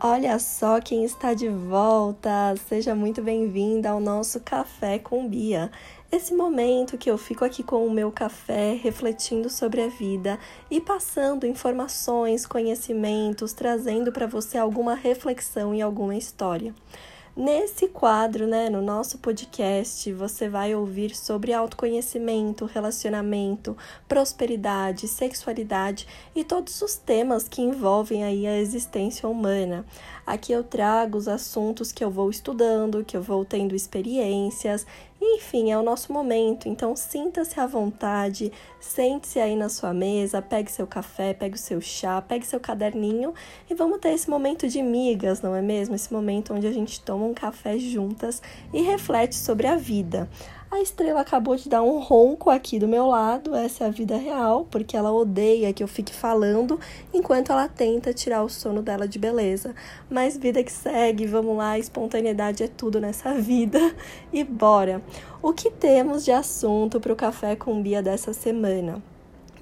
Olha só quem está de volta! Seja muito bem-vinda ao nosso Café com Bia. Esse momento que eu fico aqui com o meu café, refletindo sobre a vida e passando informações, conhecimentos, trazendo para você alguma reflexão e alguma história. Nesse quadro, né, no nosso podcast, você vai ouvir sobre autoconhecimento, relacionamento, prosperidade, sexualidade e todos os temas que envolvem aí a existência humana. Aqui eu trago os assuntos que eu vou estudando, que eu vou tendo experiências enfim, é o nosso momento, então sinta-se à vontade, sente-se aí na sua mesa, pegue seu café, pegue o seu chá, pegue seu caderninho e vamos ter esse momento de migas, não é mesmo? Esse momento onde a gente toma um café juntas e reflete sobre a vida. A estrela acabou de dar um ronco aqui do meu lado, essa é a vida real, porque ela odeia que eu fique falando enquanto ela tenta tirar o sono dela de beleza. Mas vida que segue, vamos lá, espontaneidade é tudo nessa vida e bora! O que temos de assunto para o Café com Bia dessa semana?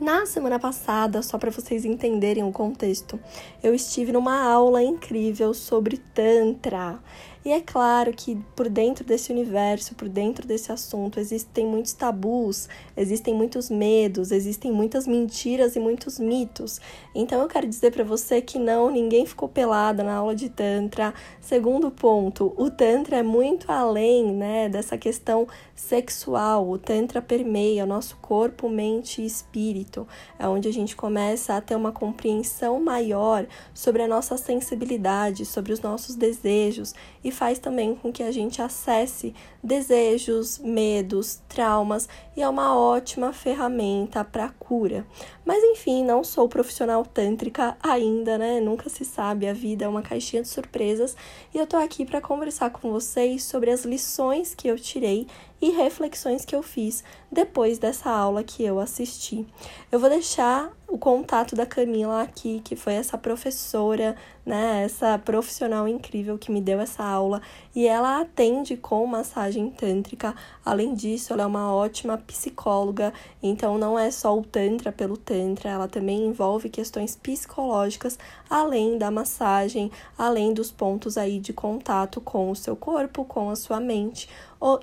Na semana passada, só para vocês entenderem o contexto, eu estive numa aula incrível sobre Tantra. E é claro que por dentro desse universo, por dentro desse assunto, existem muitos tabus, existem muitos medos, existem muitas mentiras e muitos mitos. Então eu quero dizer para você que não, ninguém ficou pelada na aula de Tantra. Segundo ponto, o Tantra é muito além né, dessa questão sexual. O Tantra permeia o nosso corpo, mente e espírito. É onde a gente começa a ter uma compreensão maior sobre a nossa sensibilidade, sobre os nossos desejos e faz também com que a gente acesse desejos, medos, traumas e é uma ótima ferramenta para cura. Mas enfim, não sou profissional tântrica ainda, né? Nunca se sabe, a vida é uma caixinha de surpresas e eu tô aqui para conversar com vocês sobre as lições que eu tirei e reflexões que eu fiz depois dessa aula que eu assisti. Eu vou deixar o contato da Camila aqui, que foi essa professora, né, essa profissional incrível que me deu essa aula, e ela atende com massagem tântrica. Além disso, ela é uma ótima psicóloga, então não é só o tantra pelo tantra, ela também envolve questões psicológicas, além da massagem, além dos pontos aí de contato com o seu corpo, com a sua mente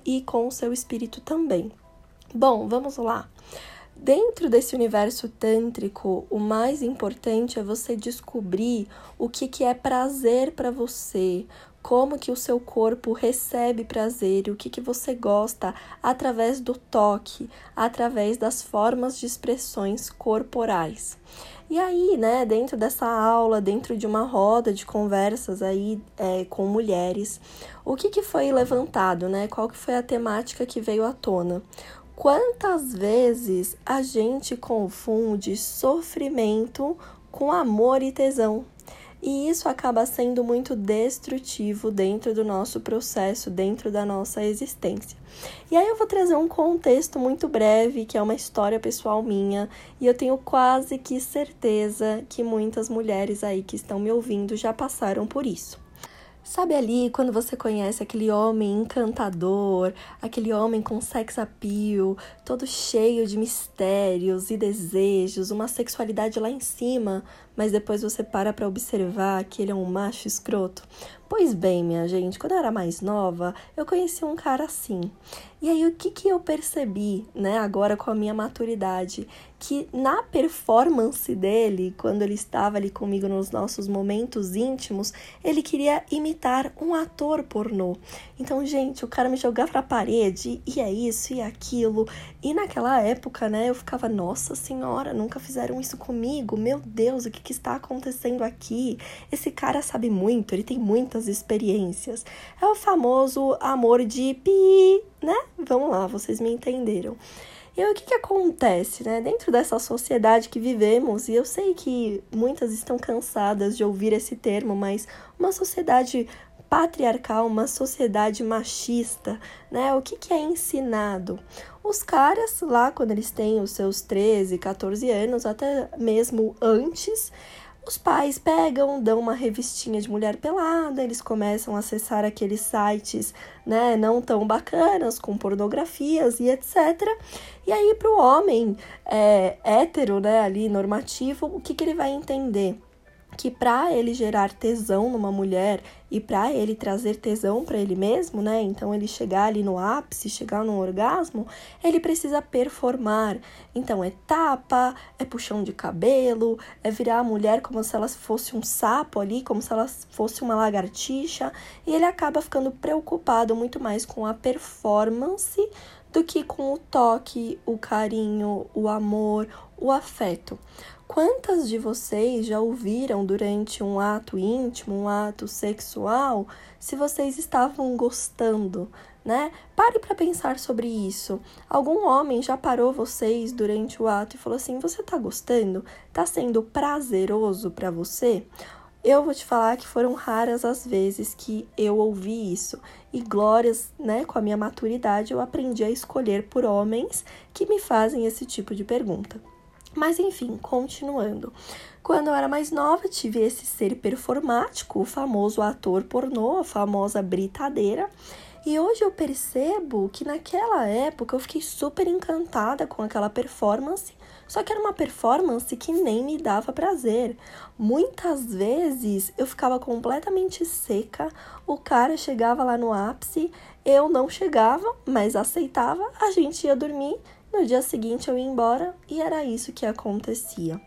e com o seu espírito também. Bom, vamos lá. Dentro desse universo tântrico, o mais importante é você descobrir o que, que é prazer para você, como que o seu corpo recebe prazer, o que, que você gosta através do toque, através das formas de expressões corporais. E aí, né, dentro dessa aula, dentro de uma roda de conversas aí é, com mulheres, o que, que foi levantado, né? Qual que foi a temática que veio à tona? Quantas vezes a gente confunde sofrimento com amor e tesão? E isso acaba sendo muito destrutivo dentro do nosso processo, dentro da nossa existência. E aí eu vou trazer um contexto muito breve, que é uma história pessoal minha, e eu tenho quase que certeza que muitas mulheres aí que estão me ouvindo já passaram por isso. Sabe ali quando você conhece aquele homem encantador, aquele homem com sex appeal, todo cheio de mistérios e desejos, uma sexualidade lá em cima, mas depois você para para observar que ele é um macho escroto? Pois bem, minha gente, quando eu era mais nova, eu conheci um cara assim. E aí, o que, que eu percebi, né, agora com a minha maturidade? Que na performance dele, quando ele estava ali comigo nos nossos momentos íntimos, ele queria imitar um ator pornô. Então, gente, o cara me jogava pra parede, e é isso e é aquilo. E naquela época, né, eu ficava, nossa senhora, nunca fizeram isso comigo. Meu Deus, o que, que está acontecendo aqui? Esse cara sabe muito, ele tem muitas experiências. É o famoso amor de pi, né? Vamos lá, vocês me entenderam. E o que, que acontece, né? Dentro dessa sociedade que vivemos, e eu sei que muitas estão cansadas de ouvir esse termo, mas uma sociedade patriarcal, uma sociedade machista, né? O que, que é ensinado? Os caras lá, quando eles têm os seus 13, 14 anos, até mesmo antes, os pais pegam, dão uma revistinha de mulher pelada, eles começam a acessar aqueles sites, né, não tão bacanas, com pornografias e etc. E aí, para o homem é, hétero, né, ali, normativo, o que, que ele vai entender? Que para ele gerar tesão numa mulher e para ele trazer tesão para ele mesmo, né? Então ele chegar ali no ápice, chegar no orgasmo, ele precisa performar. Então é tapa, é puxão de cabelo, é virar a mulher como se ela fosse um sapo ali, como se ela fosse uma lagartixa, e ele acaba ficando preocupado muito mais com a performance do que com o toque, o carinho, o amor, o afeto. Quantas de vocês já ouviram durante um ato íntimo, um ato sexual, se vocês estavam gostando, né? Pare para pensar sobre isso. Algum homem já parou vocês durante o ato e falou assim: "Você tá gostando? Tá sendo prazeroso para você?" Eu vou te falar que foram raras as vezes que eu ouvi isso. E glórias, né, com a minha maturidade, eu aprendi a escolher por homens que me fazem esse tipo de pergunta. Mas enfim, continuando. Quando eu era mais nova, tive esse ser performático, o famoso ator pornô, a famosa britadeira. E hoje eu percebo que naquela época eu fiquei super encantada com aquela performance, só que era uma performance que nem me dava prazer. Muitas vezes eu ficava completamente seca, o cara chegava lá no ápice, eu não chegava, mas aceitava, a gente ia dormir no dia seguinte eu ia embora e era isso que acontecia.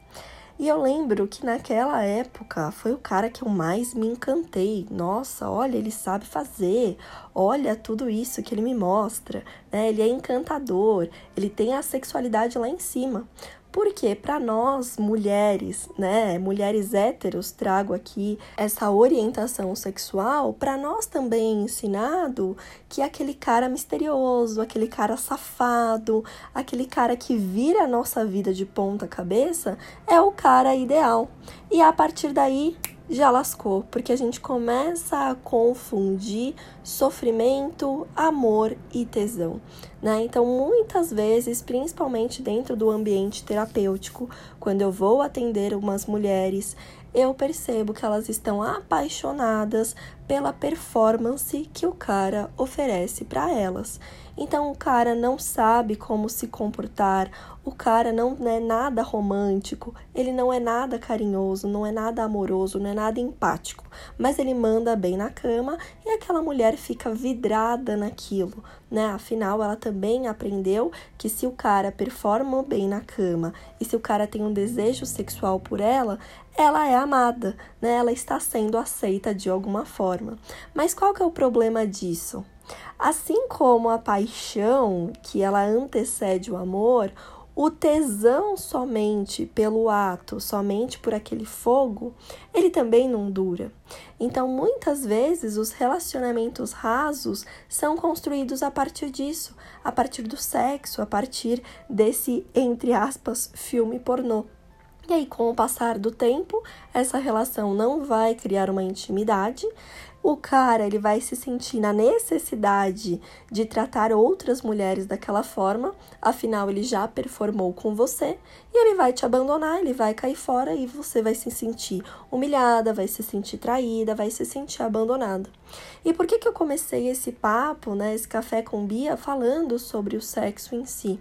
E eu lembro que naquela época foi o cara que eu mais me encantei. Nossa, olha, ele sabe fazer. Olha tudo isso que ele me mostra. Né? Ele é encantador. Ele tem a sexualidade lá em cima. Porque para nós mulheres, né, mulheres héteros, trago aqui essa orientação sexual, para nós também é ensinado que aquele cara misterioso, aquele cara safado, aquele cara que vira a nossa vida de ponta cabeça é o cara ideal. E a partir daí já lascou, porque a gente começa a confundir sofrimento, amor e tesão, né? Então, muitas vezes, principalmente dentro do ambiente terapêutico, quando eu vou atender umas mulheres, eu percebo que elas estão apaixonadas pela performance que o cara oferece para elas. Então o cara não sabe como se comportar, o cara não é nada romântico, ele não é nada carinhoso, não é nada amoroso, não é nada empático, mas ele manda bem na cama e aquela mulher fica vidrada naquilo, né? Afinal, ela também aprendeu que se o cara performa bem na cama e se o cara tem um desejo sexual por ela, ela é amada, né? Ela está sendo aceita de alguma forma. Mas qual que é o problema disso? Assim como a paixão, que ela antecede o amor, o tesão somente pelo ato, somente por aquele fogo, ele também não dura. Então, muitas vezes, os relacionamentos rasos são construídos a partir disso, a partir do sexo, a partir desse, entre aspas, filme pornô. E aí, com o passar do tempo, essa relação não vai criar uma intimidade, o cara ele vai se sentir na necessidade de tratar outras mulheres daquela forma, afinal ele já performou com você, e ele vai te abandonar, ele vai cair fora e você vai se sentir humilhada, vai se sentir traída, vai se sentir abandonada. E por que que eu comecei esse papo, né, esse café com Bia falando sobre o sexo em si?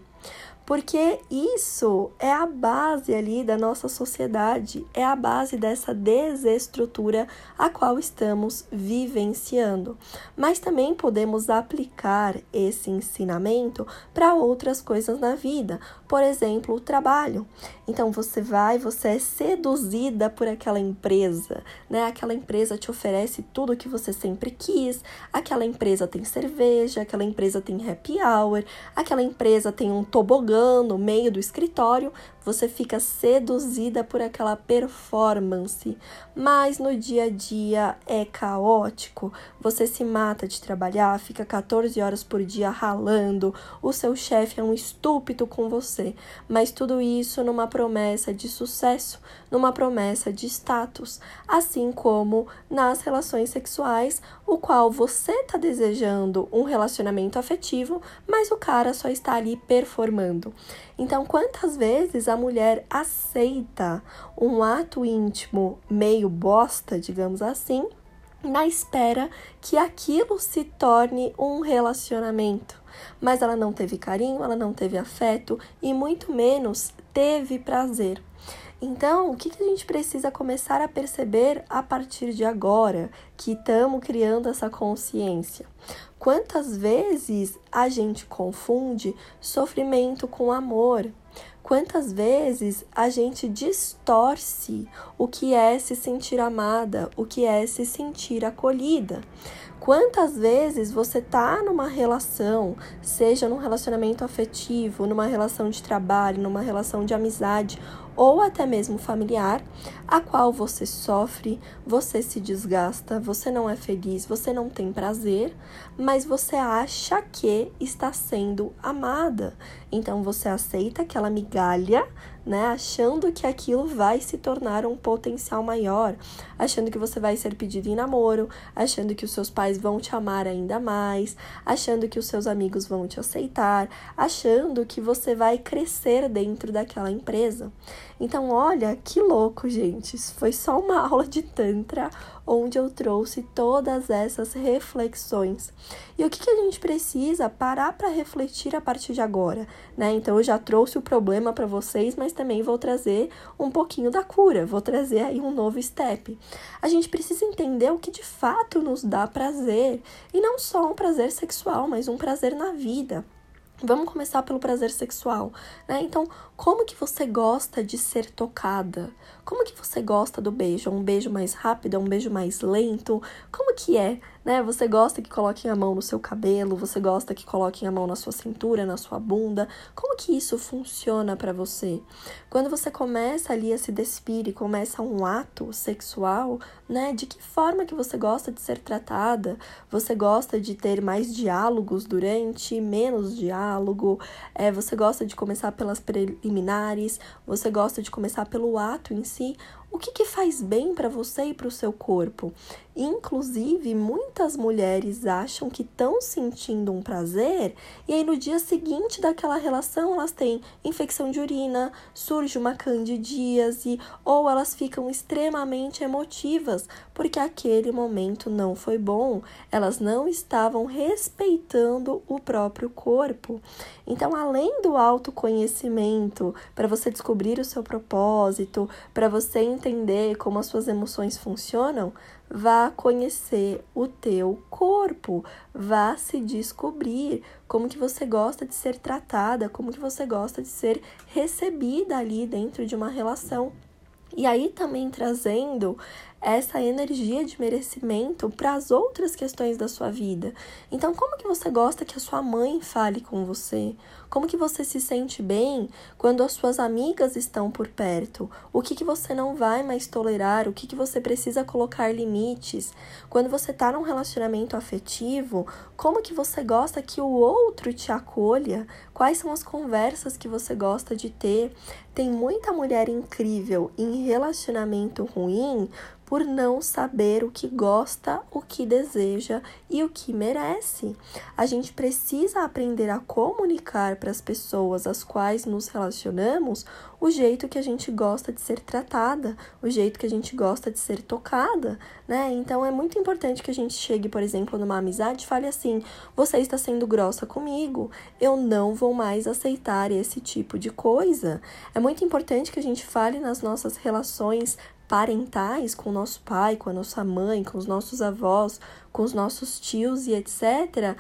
Porque isso é a base ali da nossa sociedade, é a base dessa desestrutura a qual estamos vivenciando. Mas também podemos aplicar esse ensinamento para outras coisas na vida, por exemplo, o trabalho. Então você vai, você é seduzida por aquela empresa, né? Aquela empresa te oferece tudo o que você sempre quis, aquela empresa tem cerveja, aquela empresa tem happy hour, aquela empresa tem um tobogã no meio do escritório, você fica seduzida por aquela performance, mas no dia a dia é caótico. Você se mata de trabalhar, fica 14 horas por dia ralando, o seu chefe é um estúpido com você, mas tudo isso numa promessa de sucesso, numa promessa de status, assim como nas relações sexuais, o qual você está desejando um relacionamento afetivo, mas o cara só está ali performando. Então, quantas vezes a mulher aceita um ato íntimo meio bosta, digamos assim, na espera que aquilo se torne um relacionamento? Mas ela não teve carinho, ela não teve afeto e muito menos teve prazer. Então, o que, a gente precisa começar a perceber a partir de agora que estamos criando essa consciência? Quantas vezes a gente confunde sofrimento com amor? Quantas vezes a gente distorce o que é se sentir amada, o que é se sentir acolhida? Quantas vezes você tá numa relação, seja num relacionamento afetivo, numa relação de trabalho, numa relação de amizade ou até mesmo familiar, a qual você sofre, você se desgasta, você não é feliz, você não tem prazer, mas você acha que está sendo amada. Então você aceita aquela migalha, né, achando que aquilo vai se tornar um potencial maior, achando que você vai ser pedido em namoro, achando que os seus pais vão te amar ainda mais, achando que os seus amigos vão te aceitar, achando que você vai crescer dentro daquela empresa. Então, olha que louco, gente. Isso foi só uma aula de Tantra onde eu trouxe todas essas reflexões. E o que, que a gente precisa parar para refletir a partir de agora, né? Então, eu já trouxe o problema para vocês, mas também vou trazer um pouquinho da cura, vou trazer aí um novo step. A gente precisa entender o que de fato nos dá prazer, e não só um prazer sexual, mas um prazer na vida. Vamos começar pelo prazer sexual, né? Então, como que você gosta de ser tocada? Como que você gosta do beijo? É um beijo mais rápido? É um beijo mais lento? Como que é, né? Você gosta que coloquem a mão no seu cabelo? Você gosta que coloquem a mão na sua cintura, na sua bunda? Como que isso funciona para você? Quando você começa ali a se despir e começa um ato sexual, né? De que forma que você gosta de ser tratada? Você gosta de ter mais diálogos durante, menos diálogo? É, você gosta de começar pelas preliminares? Você gosta de começar pelo ato em si? O que, que faz bem para você e para o seu corpo? Inclusive, muitas mulheres acham que estão sentindo um prazer e aí no dia seguinte daquela relação elas têm infecção de urina, surge uma candidíase ou elas ficam extremamente emotivas porque aquele momento não foi bom, elas não estavam respeitando o próprio corpo. Então, além do autoconhecimento, para você descobrir o seu propósito, para você entender como as suas emoções funcionam, vá conhecer o teu corpo, vá se descobrir como que você gosta de ser tratada, como que você gosta de ser recebida ali dentro de uma relação. E aí também trazendo essa energia de merecimento para as outras questões da sua vida. Então, como que você gosta que a sua mãe fale com você? Como que você se sente bem quando as suas amigas estão por perto? O que, que você não vai mais tolerar? O que, que você precisa colocar limites? Quando você está num relacionamento afetivo, como que você gosta que o outro te acolha? Quais são as conversas que você gosta de ter? Tem muita mulher incrível em relacionamento ruim por não saber o que gosta, o que deseja e o que merece. A gente precisa aprender a comunicar para as pessoas às quais nos relacionamos o jeito que a gente gosta de ser tratada, o jeito que a gente gosta de ser tocada, né? Então é muito importante que a gente chegue, por exemplo, numa amizade e fale assim: você está sendo grossa comigo, eu não vou mais aceitar esse tipo de coisa. É muito importante que a gente fale nas nossas relações parentais com o nosso pai, com a nossa mãe, com os nossos avós, com os nossos tios e etc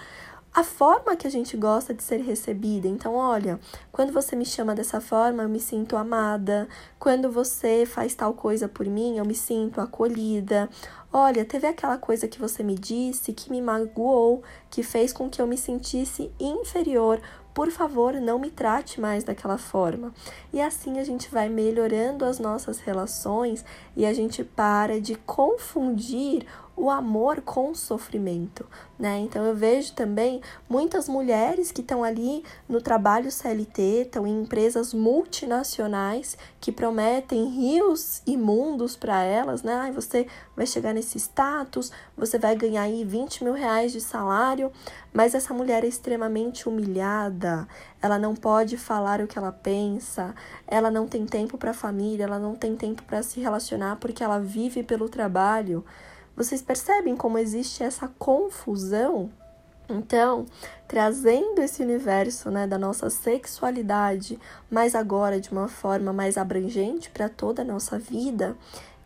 a forma que a gente gosta de ser recebida. Então, olha, quando você me chama dessa forma, eu me sinto amada. Quando você faz tal coisa por mim, eu me sinto acolhida. Olha, teve aquela coisa que você me disse que me magoou, que fez com que eu me sentisse inferior. Por favor, não me trate mais daquela forma. E assim a gente vai melhorando as nossas relações e a gente para de confundir o amor com o sofrimento, né? Então eu vejo também muitas mulheres que estão ali no trabalho CLT, estão em empresas multinacionais que prometem rios e mundos para elas, né? Ai, você vai chegar nesse status, você vai ganhar aí 20 mil reais de salário, mas essa mulher é extremamente humilhada, ela não pode falar o que ela pensa, ela não tem tempo para a família, ela não tem tempo para se relacionar porque ela vive pelo trabalho. Vocês percebem como existe essa confusão? Então, trazendo esse universo né, da nossa sexualidade, mas agora de uma forma mais abrangente para toda a nossa vida,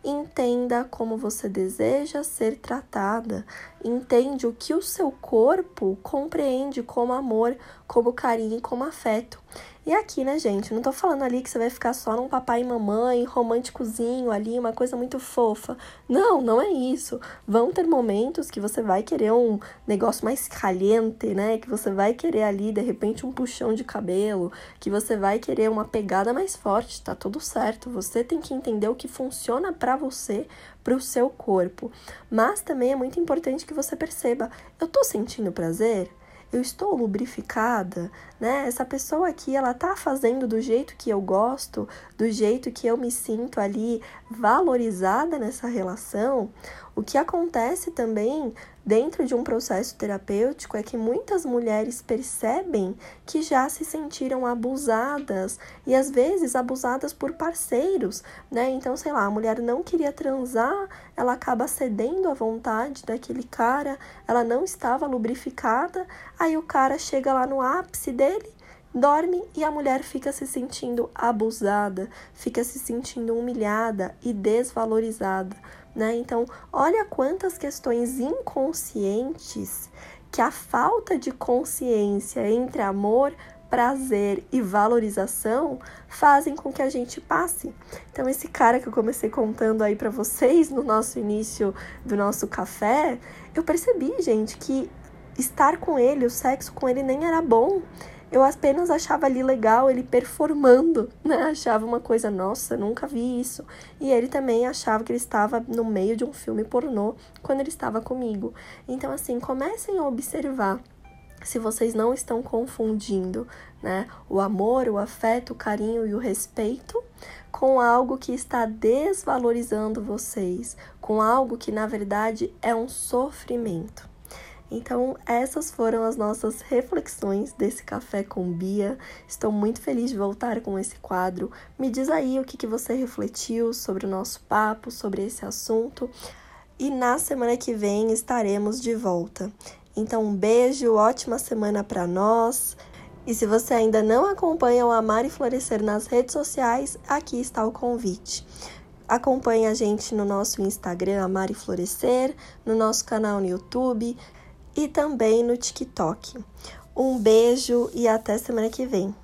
entenda como você deseja ser tratada, entende o que o seu corpo compreende como amor, como carinho, como afeto. E aqui, né, gente, não tô falando ali que você vai ficar só num papai e mamãe, românticozinho ali, uma coisa muito fofa. Não, não é isso. Vão ter momentos que você vai querer um negócio mais caliente, né? Que você vai querer ali, de repente, um puxão de cabelo, que você vai querer uma pegada mais forte, tá tudo certo. Você tem que entender o que funciona para você, para o seu corpo. Mas também é muito importante que você perceba: eu tô sentindo prazer? eu estou lubrificada, né? Essa pessoa aqui, ela tá fazendo do jeito que eu gosto, do jeito que eu me sinto ali valorizada nessa relação. O que acontece também dentro de um processo terapêutico é que muitas mulheres percebem que já se sentiram abusadas e às vezes abusadas por parceiros, né? Então, sei lá, a mulher não queria transar, ela acaba cedendo à vontade daquele cara, ela não estava lubrificada, aí o cara chega lá no ápice dele dorme e a mulher fica se sentindo abusada, fica se sentindo humilhada e desvalorizada né? Então, olha quantas questões inconscientes que a falta de consciência entre amor, prazer e valorização fazem com que a gente passe. Então, esse cara que eu comecei contando aí para vocês no nosso início do nosso café, eu percebi, gente, que estar com ele, o sexo com ele nem era bom eu apenas achava ali legal ele performando, né? Achava uma coisa, nossa, nunca vi isso. E ele também achava que ele estava no meio de um filme pornô quando ele estava comigo. Então, assim, comecem a observar se vocês não estão confundindo, né, o amor, o afeto, o carinho e o respeito com algo que está desvalorizando vocês, com algo que na verdade é um sofrimento. Então, essas foram as nossas reflexões desse café com Bia. Estou muito feliz de voltar com esse quadro. Me diz aí o que, que você refletiu sobre o nosso papo, sobre esse assunto. E na semana que vem estaremos de volta. Então, um beijo, ótima semana para nós. E se você ainda não acompanha o Amar e Florescer nas redes sociais, aqui está o convite. Acompanhe a gente no nosso Instagram Amar e Florescer, no nosso canal no YouTube e também no TikTok. Um beijo e até semana que vem.